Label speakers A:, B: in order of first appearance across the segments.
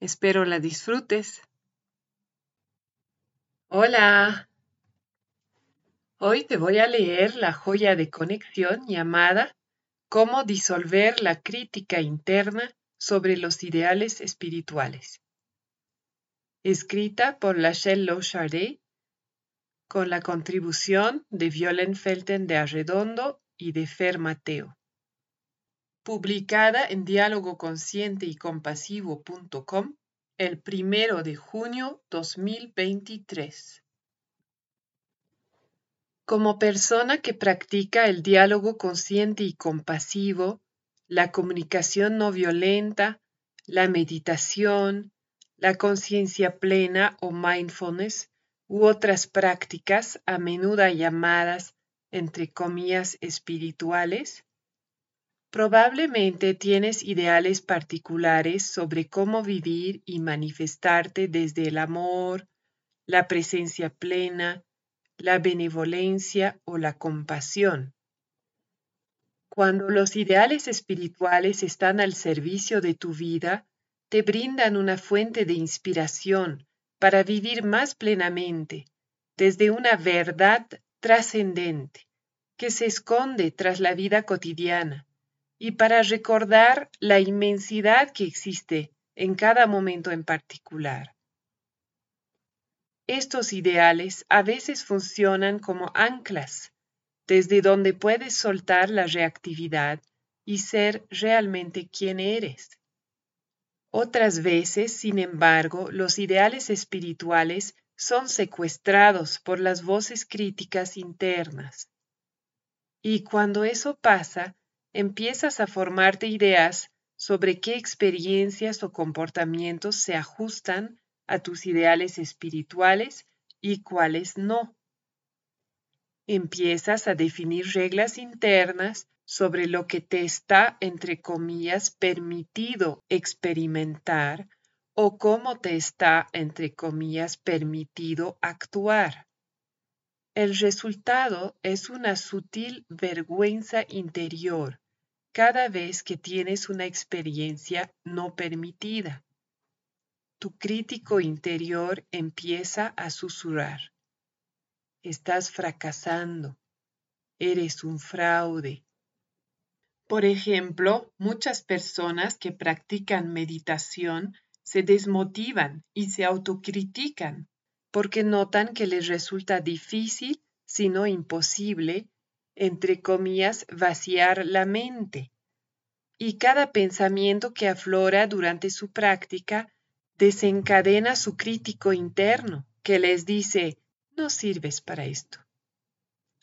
A: Espero la disfrutes. Hola. Hoy te voy a leer la joya de conexión llamada Cómo disolver la crítica interna sobre los ideales espirituales. Escrita por Lachelle Lochardet con la contribución de Violen Felten de Arredondo y de Fer Mateo publicada en diálogoconsciente y compasivo.com el primero de junio 2023. Como persona que practica el diálogo consciente y compasivo, la comunicación no violenta, la meditación, la conciencia plena o mindfulness u otras prácticas a menudo llamadas, entre comillas, espirituales, Probablemente tienes ideales particulares sobre cómo vivir y manifestarte desde el amor, la presencia plena, la benevolencia o la compasión. Cuando los ideales espirituales están al servicio de tu vida, te brindan una fuente de inspiración para vivir más plenamente, desde una verdad trascendente que se esconde tras la vida cotidiana y para recordar la inmensidad que existe en cada momento en particular. Estos ideales a veces funcionan como anclas, desde donde puedes soltar la reactividad y ser realmente quien eres. Otras veces, sin embargo, los ideales espirituales son secuestrados por las voces críticas internas. Y cuando eso pasa, empiezas a formarte ideas sobre qué experiencias o comportamientos se ajustan a tus ideales espirituales y cuáles no. Empiezas a definir reglas internas sobre lo que te está, entre comillas, permitido experimentar o cómo te está, entre comillas, permitido actuar. El resultado es una sutil vergüenza interior cada vez que tienes una experiencia no permitida. Tu crítico interior empieza a susurrar. Estás fracasando. Eres un fraude. Por ejemplo, muchas personas que practican meditación se desmotivan y se autocritican porque notan que les resulta difícil, si no imposible, entre comillas, vaciar la mente. Y cada pensamiento que aflora durante su práctica desencadena su crítico interno, que les dice, no sirves para esto.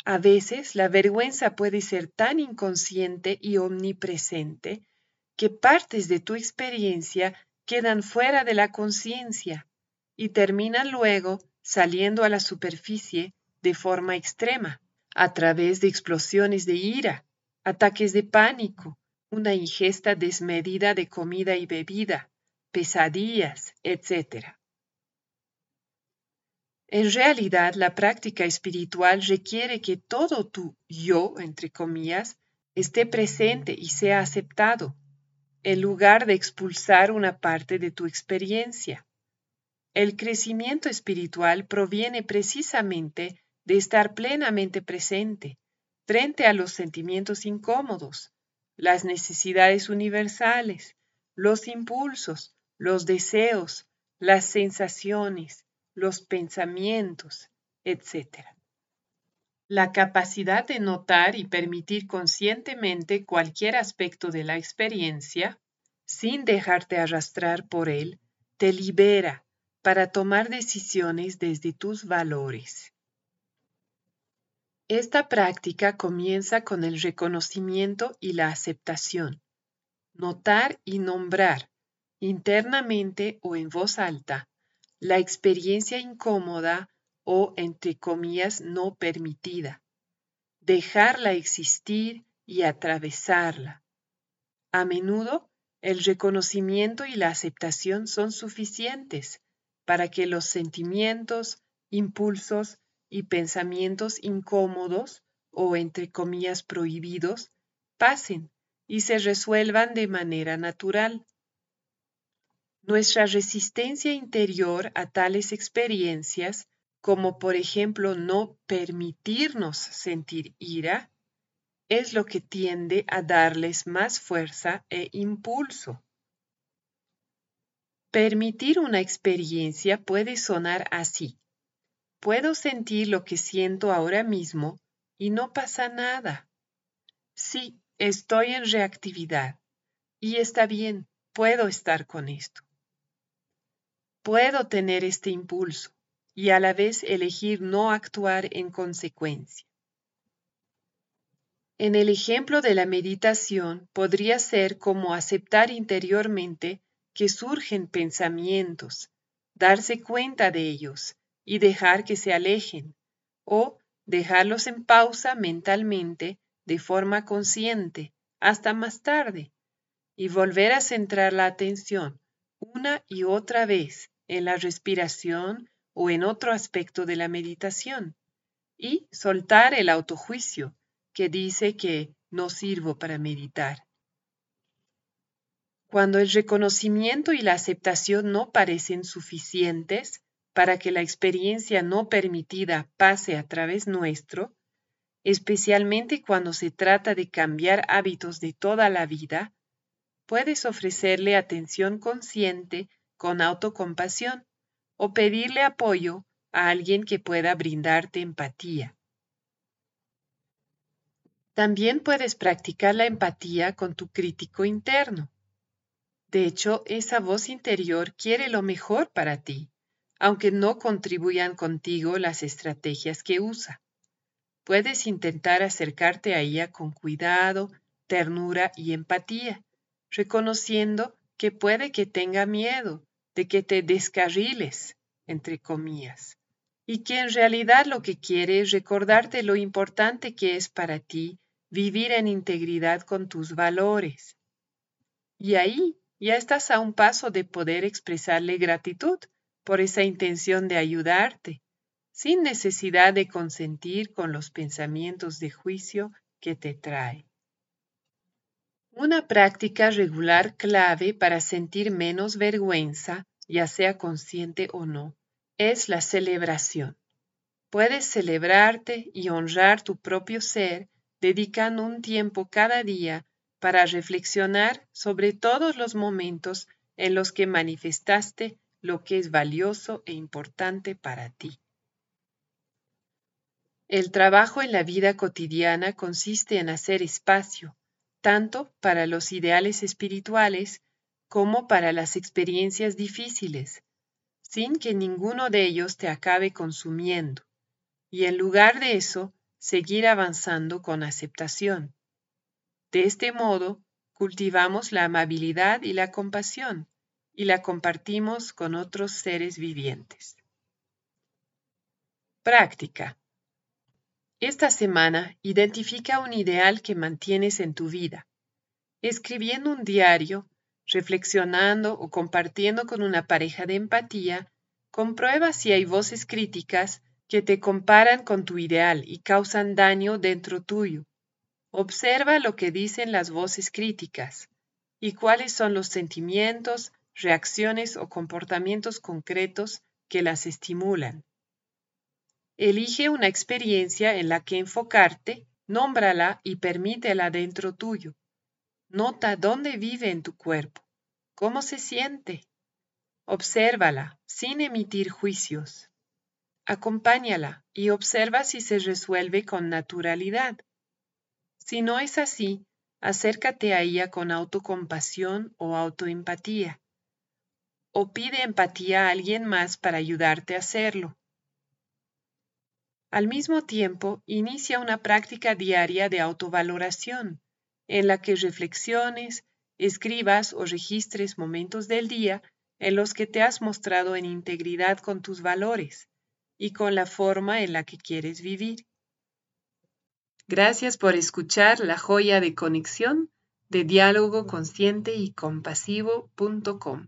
A: A veces la vergüenza puede ser tan inconsciente y omnipresente que partes de tu experiencia quedan fuera de la conciencia y terminan luego saliendo a la superficie de forma extrema, a través de explosiones de ira, ataques de pánico, una ingesta desmedida de comida y bebida, pesadillas, etc. En realidad, la práctica espiritual requiere que todo tu yo, entre comillas, esté presente y sea aceptado, en lugar de expulsar una parte de tu experiencia. El crecimiento espiritual proviene precisamente de estar plenamente presente frente a los sentimientos incómodos, las necesidades universales, los impulsos, los deseos, las sensaciones, los pensamientos, etc. La capacidad de notar y permitir conscientemente cualquier aspecto de la experiencia, sin dejarte arrastrar por él, te libera para tomar decisiones desde tus valores. Esta práctica comienza con el reconocimiento y la aceptación. Notar y nombrar, internamente o en voz alta, la experiencia incómoda o, entre comillas, no permitida. Dejarla existir y atravesarla. A menudo, el reconocimiento y la aceptación son suficientes para que los sentimientos, impulsos y pensamientos incómodos o entre comillas prohibidos pasen y se resuelvan de manera natural. Nuestra resistencia interior a tales experiencias, como por ejemplo no permitirnos sentir ira, es lo que tiende a darles más fuerza e impulso. Permitir una experiencia puede sonar así. Puedo sentir lo que siento ahora mismo y no pasa nada. Sí, estoy en reactividad y está bien, puedo estar con esto. Puedo tener este impulso y a la vez elegir no actuar en consecuencia. En el ejemplo de la meditación podría ser como aceptar interiormente que surgen pensamientos, darse cuenta de ellos y dejar que se alejen, o dejarlos en pausa mentalmente de forma consciente hasta más tarde, y volver a centrar la atención una y otra vez en la respiración o en otro aspecto de la meditación, y soltar el autojuicio que dice que no sirvo para meditar. Cuando el reconocimiento y la aceptación no parecen suficientes para que la experiencia no permitida pase a través nuestro, especialmente cuando se trata de cambiar hábitos de toda la vida, puedes ofrecerle atención consciente con autocompasión o pedirle apoyo a alguien que pueda brindarte empatía. También puedes practicar la empatía con tu crítico interno. De hecho, esa voz interior quiere lo mejor para ti, aunque no contribuyan contigo las estrategias que usa. Puedes intentar acercarte a ella con cuidado, ternura y empatía, reconociendo que puede que tenga miedo de que te descarriles, entre comillas, y que en realidad lo que quiere es recordarte lo importante que es para ti vivir en integridad con tus valores. Y ahí ya estás a un paso de poder expresarle gratitud por esa intención de ayudarte, sin necesidad de consentir con los pensamientos de juicio que te trae. Una práctica regular clave para sentir menos vergüenza, ya sea consciente o no, es la celebración. Puedes celebrarte y honrar tu propio ser dedicando un tiempo cada día para reflexionar sobre todos los momentos en los que manifestaste lo que es valioso e importante para ti. El trabajo en la vida cotidiana consiste en hacer espacio, tanto para los ideales espirituales como para las experiencias difíciles, sin que ninguno de ellos te acabe consumiendo, y en lugar de eso, seguir avanzando con aceptación. De este modo, cultivamos la amabilidad y la compasión y la compartimos con otros seres vivientes. Práctica. Esta semana identifica un ideal que mantienes en tu vida. Escribiendo un diario, reflexionando o compartiendo con una pareja de empatía, comprueba si hay voces críticas que te comparan con tu ideal y causan daño dentro tuyo. Observa lo que dicen las voces críticas y cuáles son los sentimientos, reacciones o comportamientos concretos que las estimulan. Elige una experiencia en la que enfocarte, nómbrala y permítela dentro tuyo. Nota dónde vive en tu cuerpo, cómo se siente. Obsérvala sin emitir juicios. Acompáñala y observa si se resuelve con naturalidad. Si no es así, acércate a ella con autocompasión o autoempatía. O pide empatía a alguien más para ayudarte a hacerlo. Al mismo tiempo, inicia una práctica diaria de autovaloración, en la que reflexiones, escribas o registres momentos del día en los que te has mostrado en integridad con tus valores y con la forma en la que quieres vivir. Gracias por escuchar la joya de conexión de diálogo consciente y compasivo.com.